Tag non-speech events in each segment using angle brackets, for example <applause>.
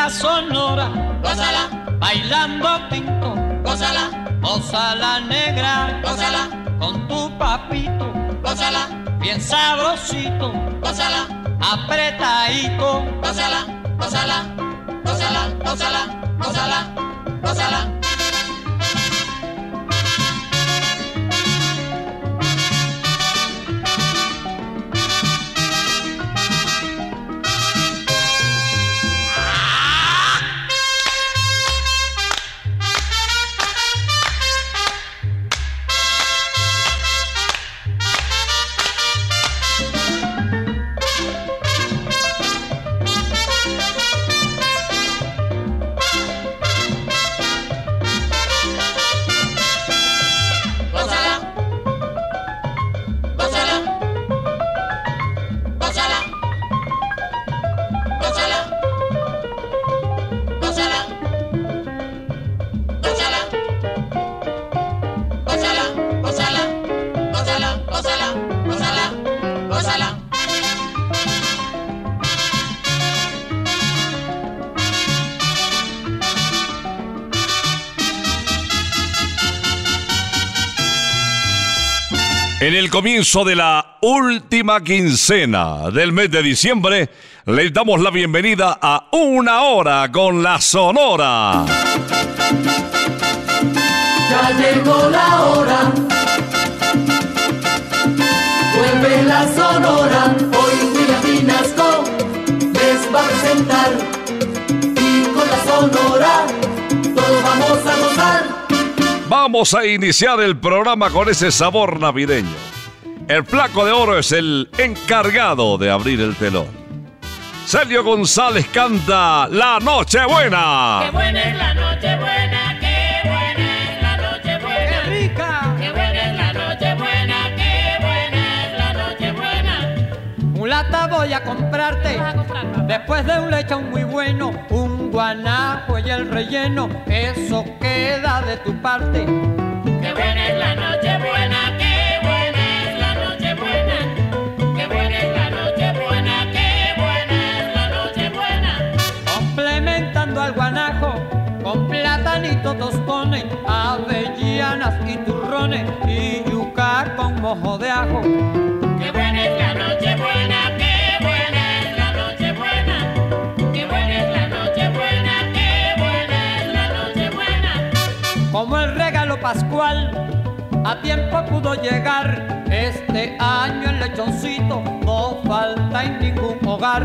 La sonora, gózala, bailando tinto, gózala, goza la negra, gózala, con tu papito, gózala, bien sabrosito, gózala, apretadito, gózala, gózala, gózala, gózala, gózala, gózala. Gózala, En el comienzo de la última quincena del mes de diciembre, les damos la bienvenida a Una Hora con la Sonora. Ya llegó la hora. Vamos a iniciar el programa con ese sabor navideño. El flaco de oro es el encargado de abrir el telón. Sergio González canta La Nochebuena. Qué buena es la noche buena, qué buena es la noche buena. ¡Qué rica! Qué buena es la noche buena, qué buena es la noche buena. Mulata voy a comprarte, a comprar, después de un lechón muy bueno, un guanajo y el relleno, eso queda de tu parte. Qué buena es la noche buena, qué buena es la noche buena. Qué buena es la noche buena, qué buena es la noche buena. Complementando al guanajo, con platanito tostones, avellanas y turrones, y yuca con mojo de ajo. Pascual, a tiempo pudo llegar Este año el lechoncito no falta en ningún hogar.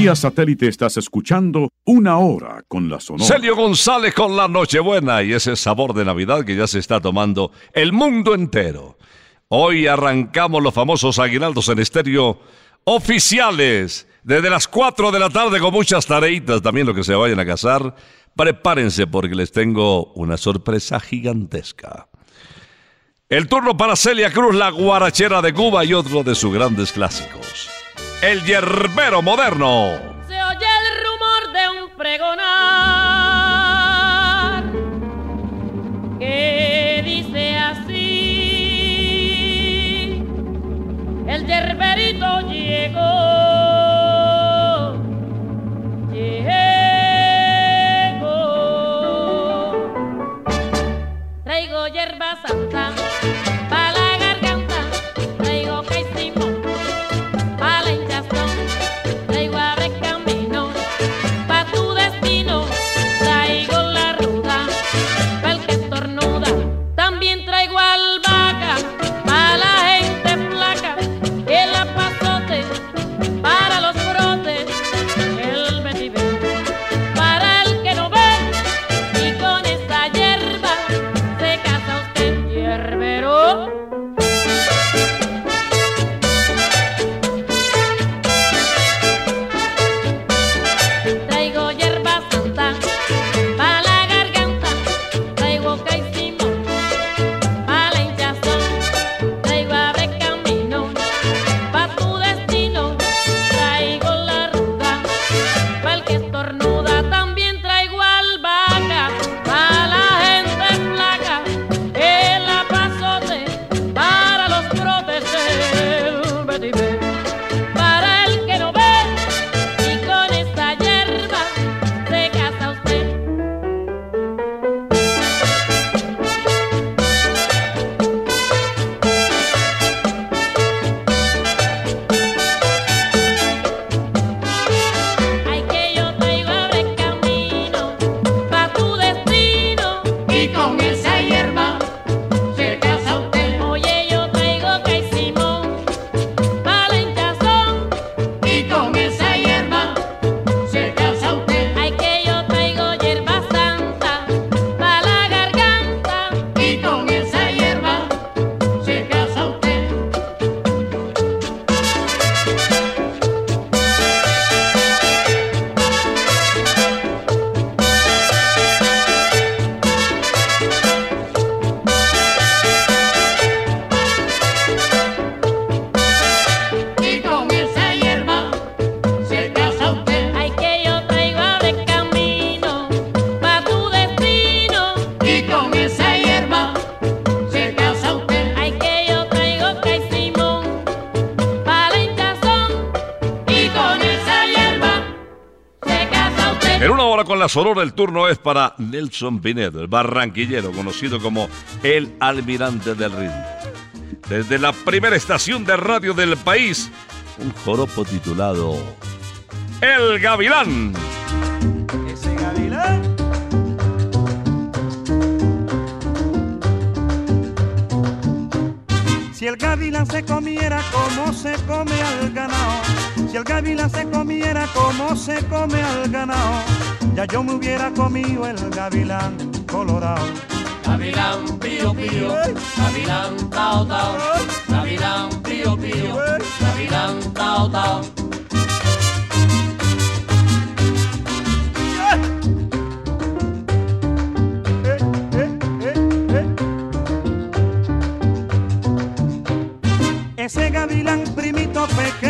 Vía satélite estás escuchando Una Hora con la Sonora. Celio González con la Nochebuena y ese sabor de Navidad que ya se está tomando el mundo entero. Hoy arrancamos los famosos aguinaldos en estéreo oficiales. Desde las 4 de la tarde con muchas tareitas también los que se vayan a casar. Prepárense porque les tengo una sorpresa gigantesca. El turno para Celia Cruz, la guarachera de Cuba y otro de sus grandes clásicos. El yerbero moderno. Se oye el rumor de un pregonar que dice así: El yerberito llegó. Sonora, el turno es para Nelson Pinedo, el barranquillero, conocido como el almirante del ritmo. Desde la primera estación de radio del país, un joropo titulado El Gavilán. Gavilán. Si el gavilán se comiera como se come al ganado, si el gavilán se comiera como se come al ganado, ya yo me hubiera comido el gavilán colorado. Gavilán pío pío, gavilán tao tao, gavilán pío pío, gavilán tao tao. Ese gavilán primito pequeño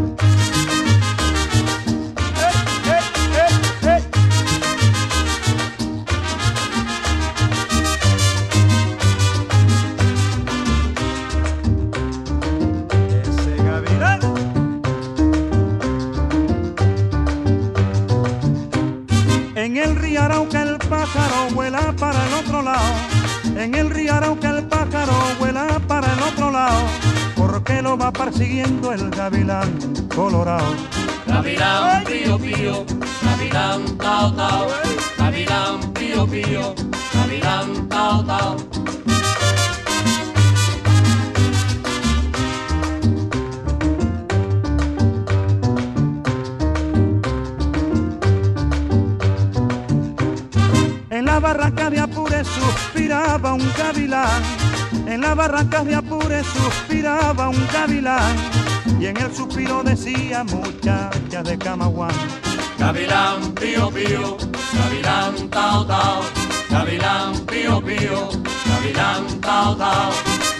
Lo va persiguiendo el gavilán colorado. Gavilán pío pío, gavilán tao tao, gavilán pío pío, gavilán tao tao. En la barranca de Apure suspiraba un gavilán. En la barranca de Apure suspiraba un gavilán. Y en el suspiro decía muchacha de Camaguán. Gavilán pío pío, gavilán tao tao, gavilán pío pío, gavilán tao tao,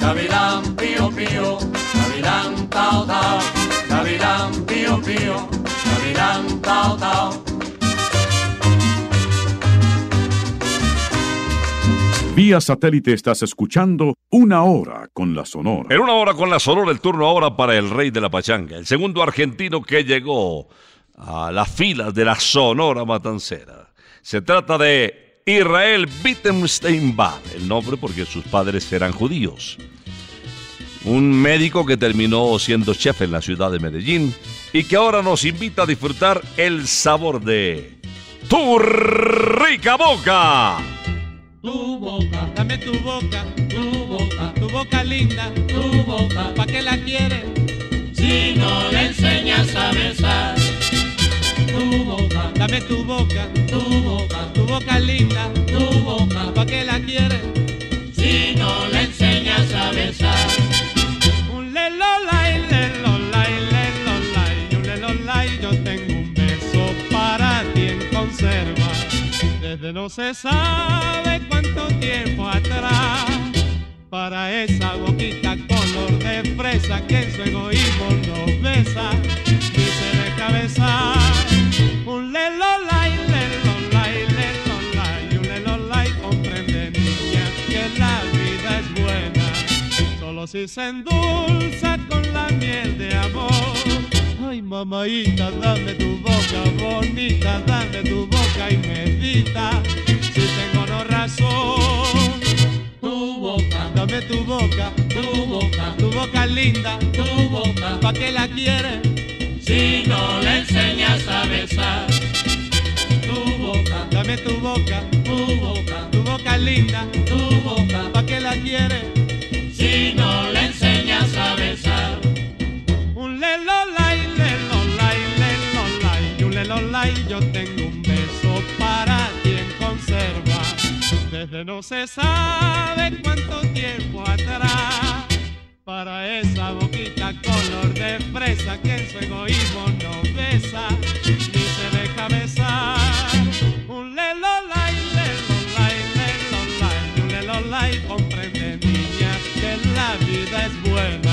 gavilán pío pío, gavilán tao tao, gavilán pío pío, gavilán tao tao. Vía satélite estás escuchando Una Hora con la Sonora. En una hora con la Sonora, el turno ahora para el rey de la pachanga, el segundo argentino que llegó a las filas de la Sonora Matancera. Se trata de Israel Wittgenstein Bach, el nombre porque sus padres eran judíos. Un médico que terminó siendo chef en la ciudad de Medellín y que ahora nos invita a disfrutar el sabor de tu rica boca. Tu boca, dame tu boca, tu boca, tu boca linda, tu boca, ¿pa' qué la quieres? Si no le enseñas a besar, Tu boca, dame tu boca, tu boca, tu boca linda, tu boca, ¿pa' qué la quieres? si no le enseñas a besar. Desde no se sabe cuánto tiempo atrás, para esa boquita color de fresa que en su egoísmo nos besa y se deja besar. Un lelolay, lelolay, lelolay, un lelolay, comprende niña que la vida es buena solo si se endulza con la miel de amor. Ay, mamaita, dame tu boca bonita, dame tu boca y medita si tengo no razón. Tu boca, Dame tu boca, tu boca, tu boca linda, tu boca, ¿pa' qué la quieres? si no le enseñas a besar. Tu boca, Dame tu boca, tu boca, tu boca linda, tu boca, ¿pa' qué la quieres? Yo tengo un beso para ti en conserva. Desde no se sabe cuánto tiempo atrás, para esa boquita color de fresa que en su egoísmo no besa, ni se deja besar. Un lelolay, lelolay, lelolay, un lelolay, comprende niña que la vida es buena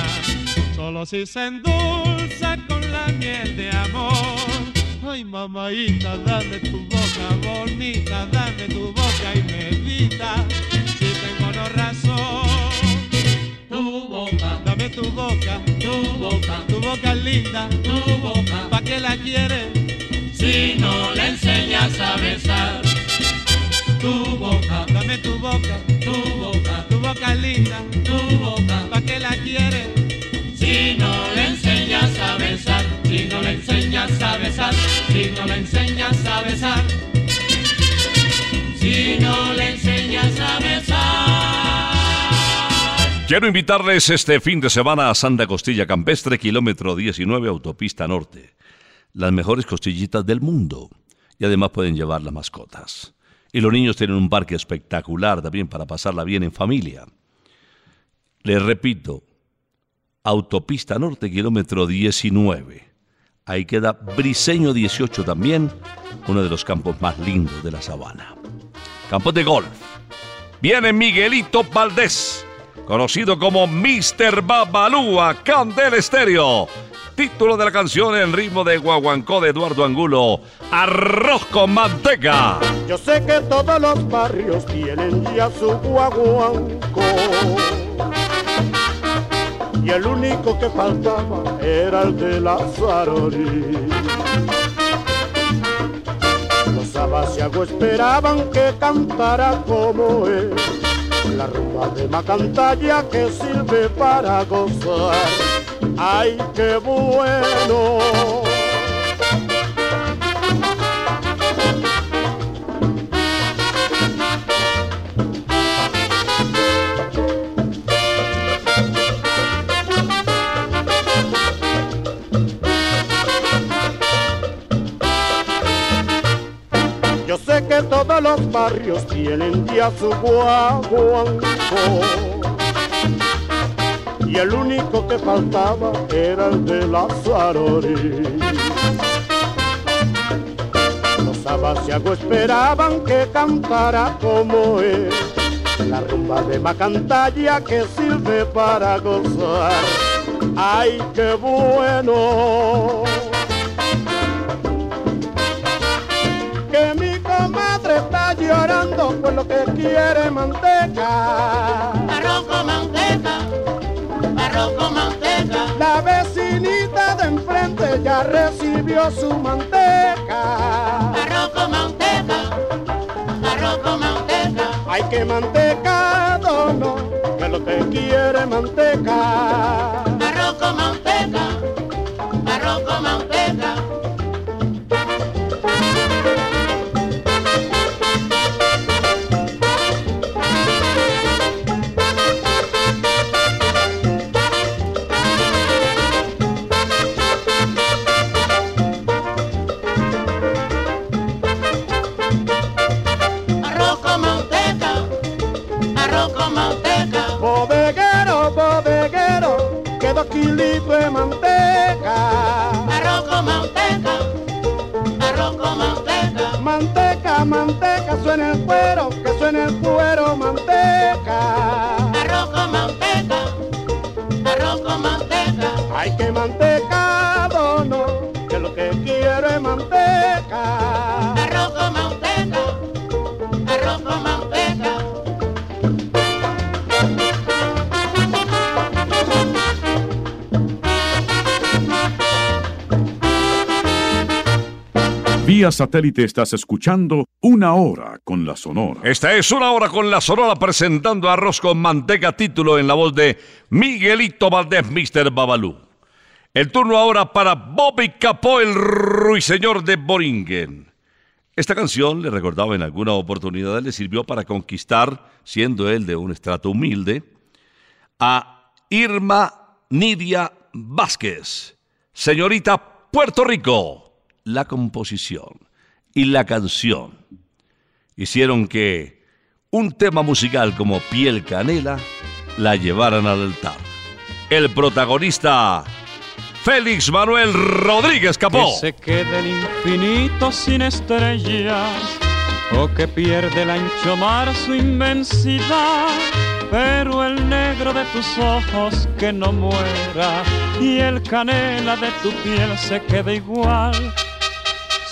solo si se endulza con la miel de amor. Ay, mamaita, dame tu boca bonita, dame tu boca y medita. Si tengo no razón, Tu boca, dame tu boca, tu boca, tu boca linda, tu boca. ¿pa' qué la quieres? Si no le enseñas si no le enseñas a besar, si no le enseñas a besar. Quiero invitarles este fin de semana a Santa Costilla Campestre, kilómetro 19, autopista norte. Las mejores costillitas del mundo. Y además pueden llevar las mascotas. Y los niños tienen un parque espectacular también para pasarla bien en familia. Les repito, autopista norte, kilómetro 19. Ahí queda Briseño 18 también, uno de los campos más lindos de la sabana. Campos de golf. Viene Miguelito Valdés, conocido como Mr. Babalúa Candel Estéreo. Título de la canción en ritmo de guaguancó de Eduardo Angulo, Arroz con manteca. Yo sé que todos los barrios tienen ya su guaguanco. Y el único que faltaba era el de la Zarori. Los abasiagos esperaban que cantara como él. La rumba de Macantalla que sirve para gozar. ¡Ay, qué bueno! Los barrios tienen ya su guaguanco. Y el único que faltaba era el de la Zarori. Los abasiagos esperaban que cantara como él. La rumba de Macantalla que sirve para gozar. ¡Ay, qué bueno! Lo que quiere manteca. Arroz con manteca, arroz con manteca, La vecinita de enfrente ya recibió su manteca. arroz con manteca, arroz con manteca, Hay que mantecado, no, que lo que quiere manteca. Manteca, suena el cuero, que suena el cuero, manteca. arroz con manteca, arroz con manteca, Hay que mantecado, no, que lo que quiero es manteca. arroz con manteca, arroz con manteca. Vía satélite estás escuchando Una Hora con la Sonora. Esta es una hora con la Sonora presentando Arroz con Manteca, título en la voz de Miguelito Valdés, Mr. Babalú. El turno ahora para Bobby Capó, el ruiseñor de Boringen. Esta canción, le recordaba en alguna oportunidad, le sirvió para conquistar, siendo él de un estrato humilde, a Irma Nidia Vázquez, señorita Puerto Rico. La composición y la canción hicieron que un tema musical como Piel Canela la llevaran al altar. El protagonista, Félix Manuel Rodríguez Capó. Que se quede el infinito sin estrellas o que pierde el ancho mar su inmensidad. Pero el negro de tus ojos que no muera y el canela de tu piel se quede igual.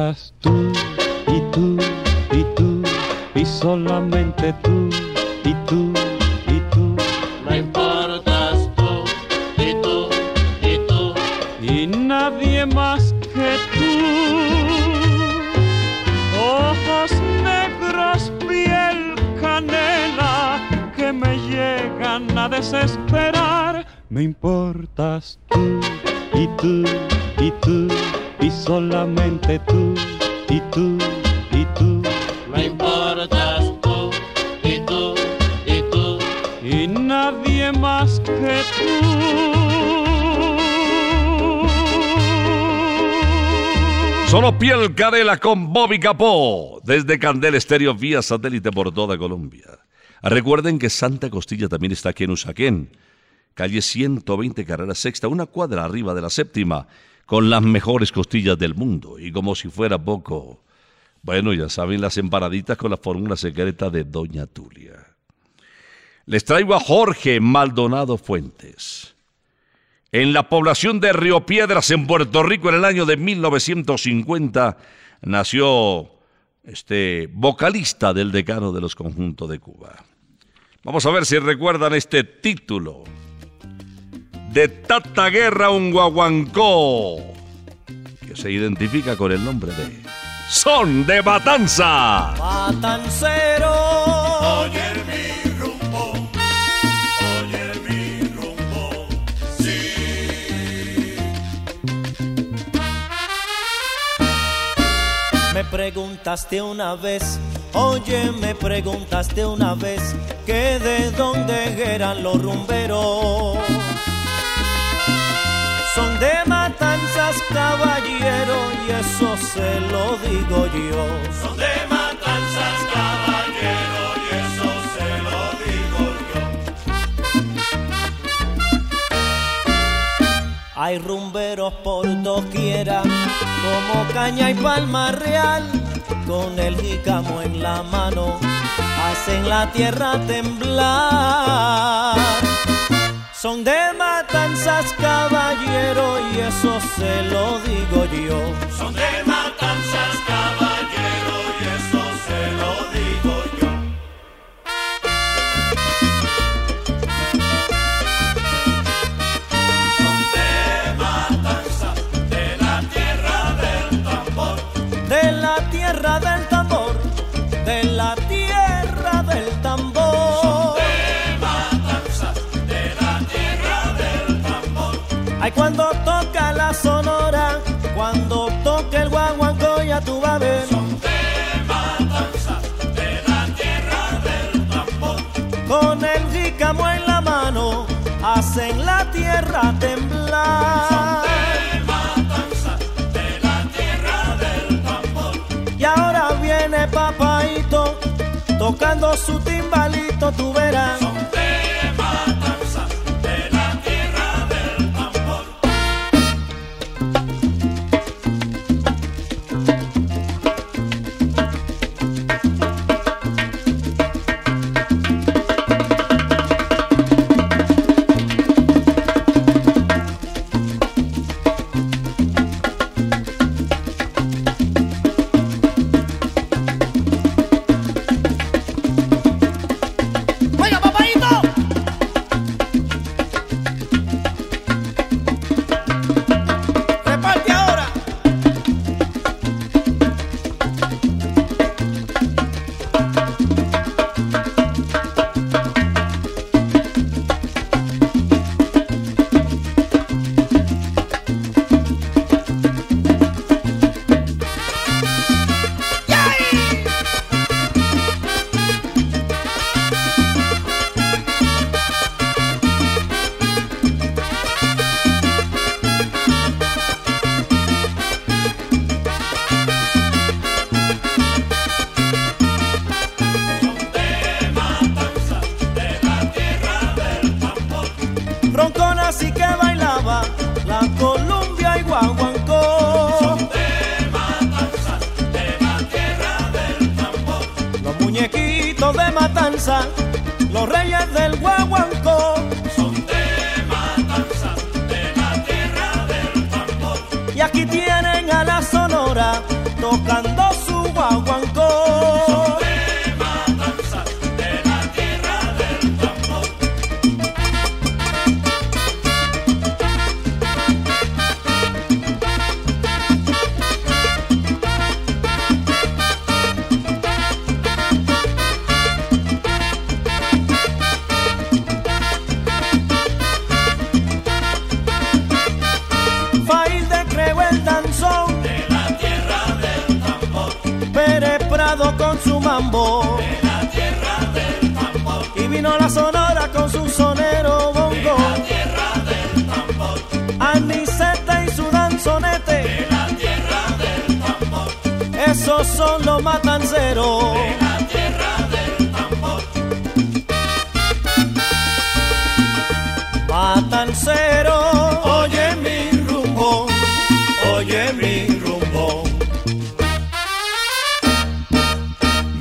Importas tú Con Bobby Capó. Desde Candel Estéreo vía satélite por toda Colombia. Recuerden que Santa Costilla también está aquí en Usaquén. Calle 120 Carrera Sexta, una cuadra arriba de la séptima, con las mejores costillas del mundo. Y como si fuera poco, bueno, ya saben las empanaditas con la fórmula secreta de Doña Tulia. Les traigo a Jorge Maldonado Fuentes. En la población de Río Piedras, en Puerto Rico, en el año de 1950, nació este vocalista del decano de los conjuntos de Cuba. Vamos a ver si recuerdan este título. De Tata Guerra un guaguancó, que se identifica con el nombre de Son de Matanza. Matancero. Preguntaste una vez, oye, me preguntaste una vez que de dónde eran los rumberos. Son de matanzas, caballero, y eso se lo digo yo. Son de matanzas, caballero, Hay rumberos por doquiera, como caña y palma real, con el jícamo en la mano, hacen la tierra temblar. Son de matanzas, caballero, y eso se lo digo yo. Son de matanzas, caballero, tierra temblar. De matanzas, de la tierra del tambor. Y ahora viene papaito, tocando su timbalito, tú verás.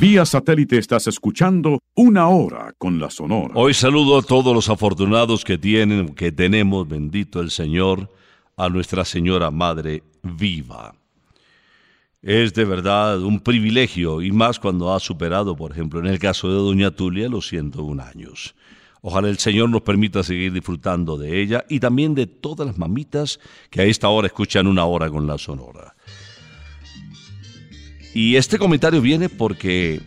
Vía satélite estás escuchando Una Hora con la Sonora. Hoy saludo a todos los afortunados que tienen, que tenemos, bendito el Señor, a Nuestra Señora Madre viva. Es de verdad un privilegio y más cuando ha superado, por ejemplo, en el caso de Doña Tulia, los 101 años. Ojalá el Señor nos permita seguir disfrutando de ella y también de todas las mamitas que a esta hora escuchan una hora con la Sonora. Y este comentario viene porque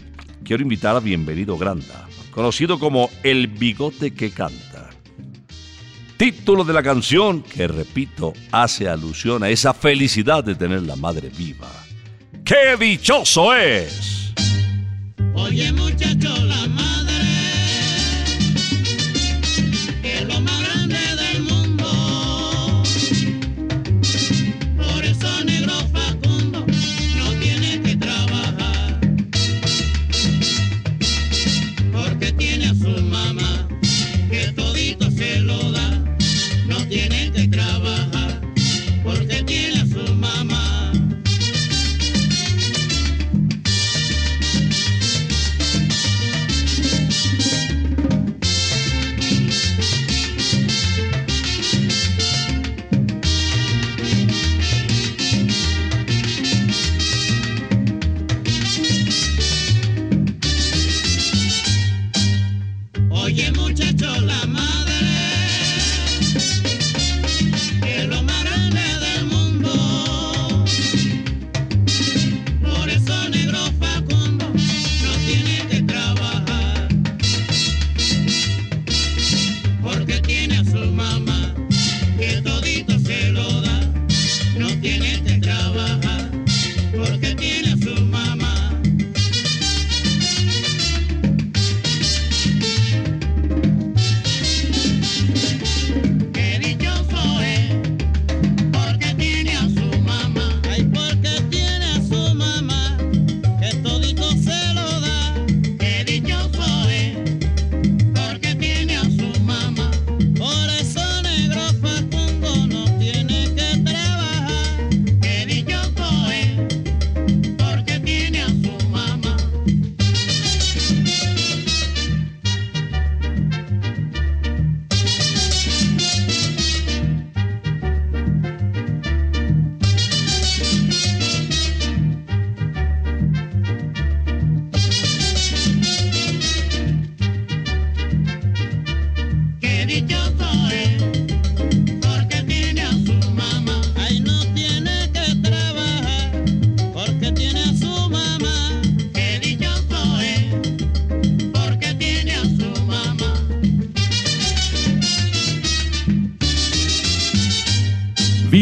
quiero invitar a Bienvenido Granda, conocido como El Bigote que Canta. Título de la canción que, repito, hace alusión a esa felicidad de tener la madre viva. ¡Qué dichoso es! Oye muchacho, la madre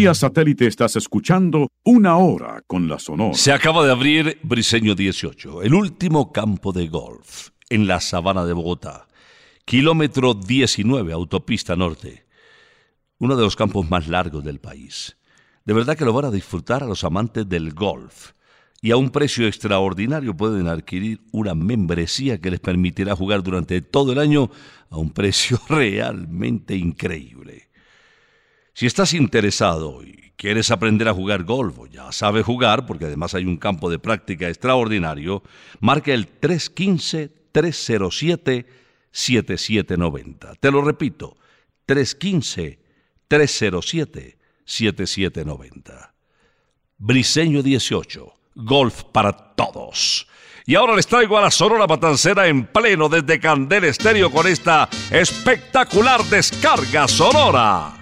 Vía satélite estás escuchando Una Hora con la Sonora. Se acaba de abrir Briseño 18, el último campo de golf en la sabana de Bogotá. Kilómetro 19, autopista norte. Uno de los campos más largos del país. De verdad que lo van a disfrutar a los amantes del golf. Y a un precio extraordinario pueden adquirir una membresía que les permitirá jugar durante todo el año a un precio <laughs> realmente increíble. Si estás interesado y quieres aprender a jugar golf, o ya sabes jugar, porque además hay un campo de práctica extraordinario, marca el 315-307-7790. Te lo repito, 315-307-7790. Briseño 18, golf para todos. Y ahora les traigo a la Sonora Matancera en pleno desde Candel Estéreo con esta espectacular descarga sonora.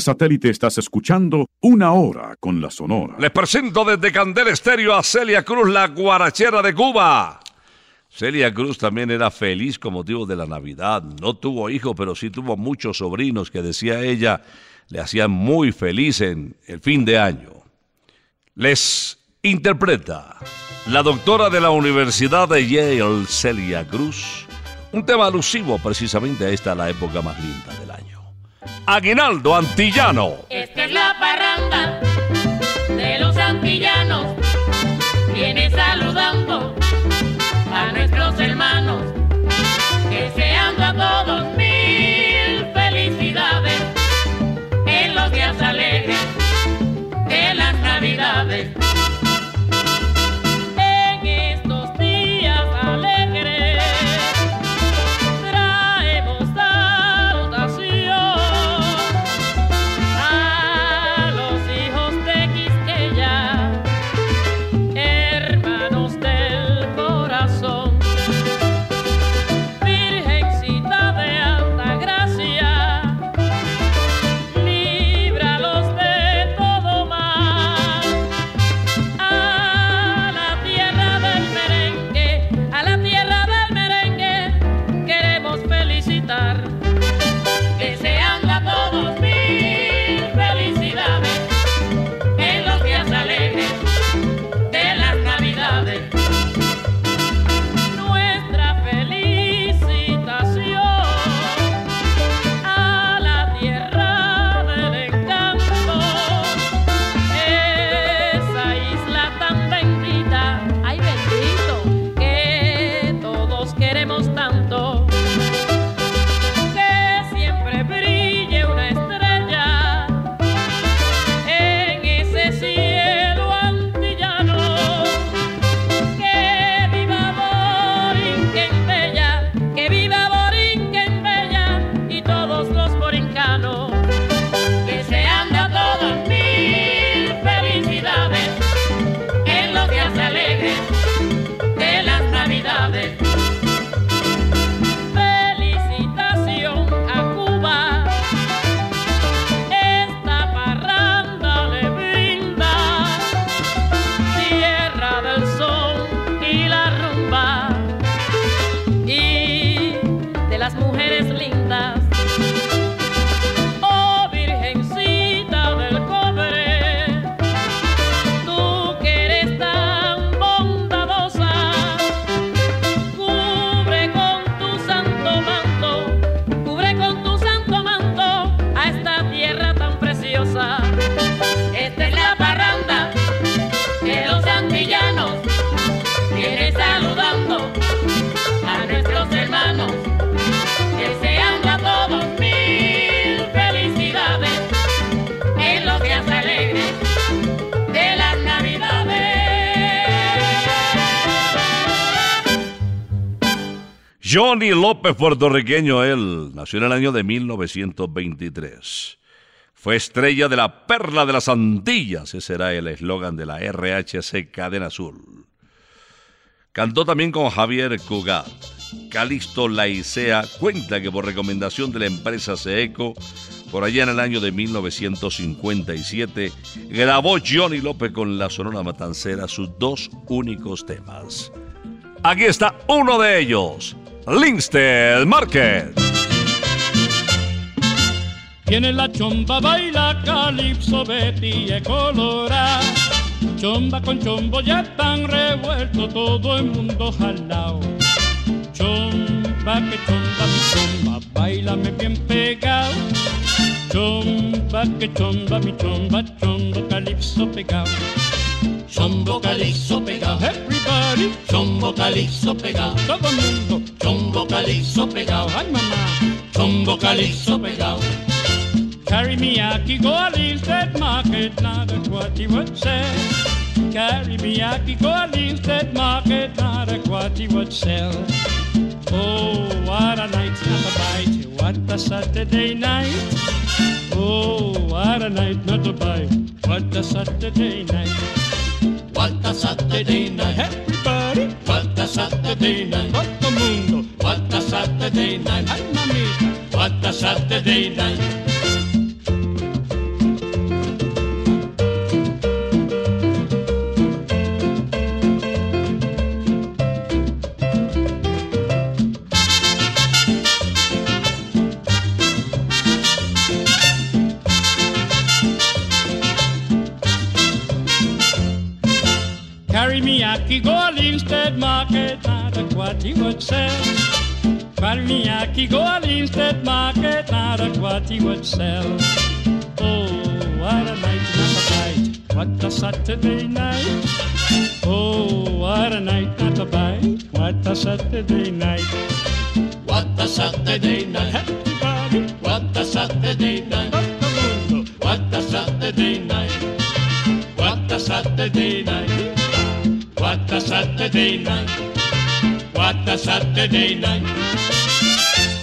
Satélite estás escuchando Una Hora con la Sonora. Les presento desde Candel Estéreo a Celia Cruz, la guarachera de Cuba. Celia Cruz también era feliz con motivo de la Navidad. No tuvo hijos, pero sí tuvo muchos sobrinos que decía ella le hacían muy feliz en el fin de año. Les interpreta la doctora de la Universidad de Yale, Celia Cruz, un tema alusivo precisamente a esta la época más linda del año. Aguinaldo Antillano. López, puertorriqueño, él nació en el año de 1923. Fue estrella de la Perla de las Antillas, ese era el eslogan de la RHC Cadena Azul. Cantó también con Javier Cugat. Calixto Laicea cuenta que por recomendación de la empresa Seeco, por allá en el año de 1957, grabó Johnny López con la Sonora Matancera sus dos únicos temas. Aquí está uno de ellos, Linstead Market. Tiene la chomba, baila calipso, Betty y colora. Chomba con chombo ya están revuelto, todo el mundo jalao. Chomba que chomba, mi chomba, bailame bien pegado. Chomba que chomba, mi chomba, chombo calipso pegado. Chombo calixo pegado. Everybody, Chombo calixo pegado. todo mundo. Chombo calixo pegado. Ay mamá. Chombo calixo pegado. Carry me aki go a Linstead market, not a what he would say. Carry me aki go a Linstead market, not a what he would sell. Oh, what a night, not a bite, what a Saturday night. Oh, what a night, not a bite, what a Saturday night. What a Saturday night. Everybody, What a Saturday night. todo el mundo. What a Saturday night. Ay mamita, What a Saturday night. Linstead market, not a what would sell. Carry me aki go a Linstead market, not a what would sell. Oh, what a night, not a bite, what a Saturday night. Oh, what a night, not a bite, what a Saturday night. What a Saturday night. Everybody, What a Saturday night. What a Saturday night. What a Saturday night.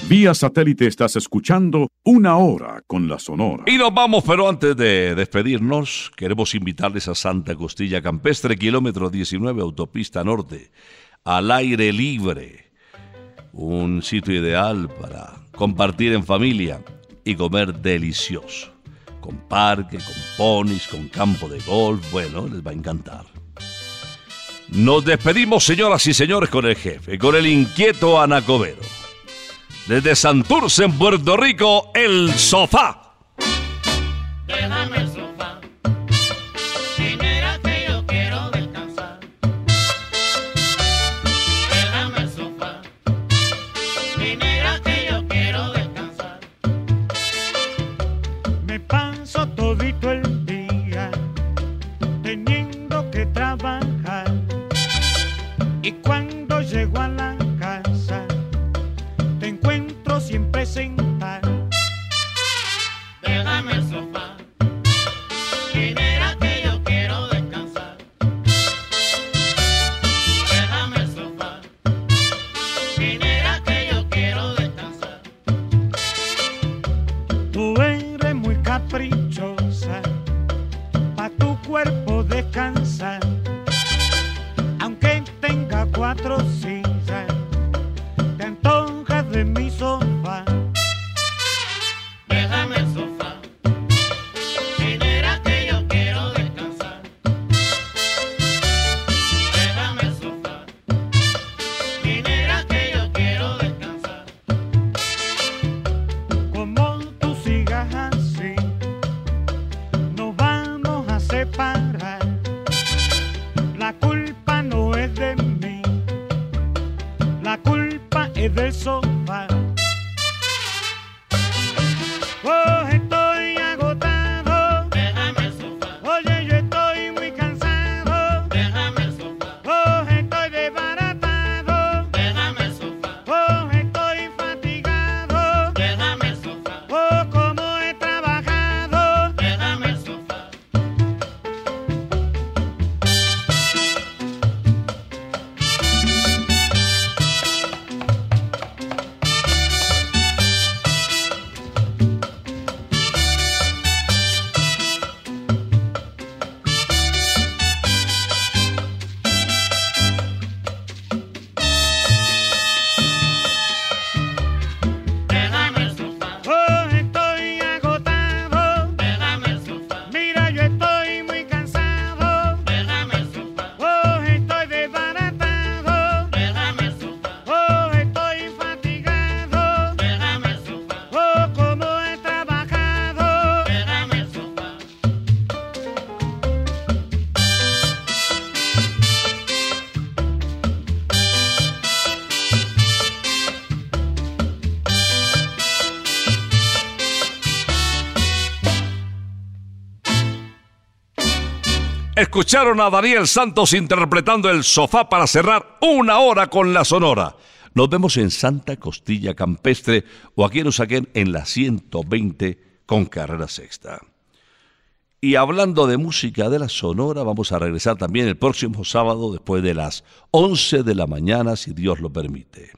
Vía satélite estás escuchando Una Hora con la Sonora. Y nos vamos, pero antes de despedirnos, queremos invitarles a Santa Costilla Campestre, kilómetro 19, autopista norte, al aire libre. Un sitio ideal para compartir en familia y comer delicioso. Con parque, con ponis, con campo de golf, bueno, les va a encantar. Nos despedimos, señoras y señores, con el jefe, con el inquieto Anacobero. Desde Santurce, en Puerto Rico, el sofá. Déjame y Escucharon a Daniel Santos interpretando el sofá para cerrar una hora con la Sonora. Nos vemos en Santa Costilla Campestre o aquí en Usaquén en la 120 con carrera sexta. Y hablando de música de la Sonora, vamos a regresar también el próximo sábado después de las 11 de la mañana, si Dios lo permite.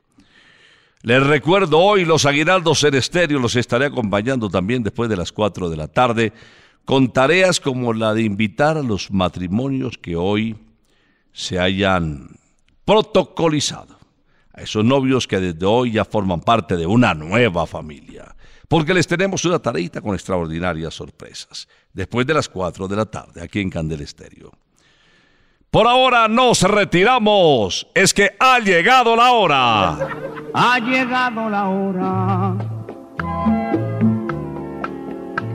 Les recuerdo hoy los aguinaldos en estéreo los estaré acompañando también después de las 4 de la tarde con tareas como la de invitar a los matrimonios que hoy se hayan protocolizado, a esos novios que desde hoy ya forman parte de una nueva familia, porque les tenemos una tareita con extraordinarias sorpresas, después de las 4 de la tarde, aquí en Candel Estéreo. Por ahora nos retiramos, es que ha llegado la hora. Ha llegado la hora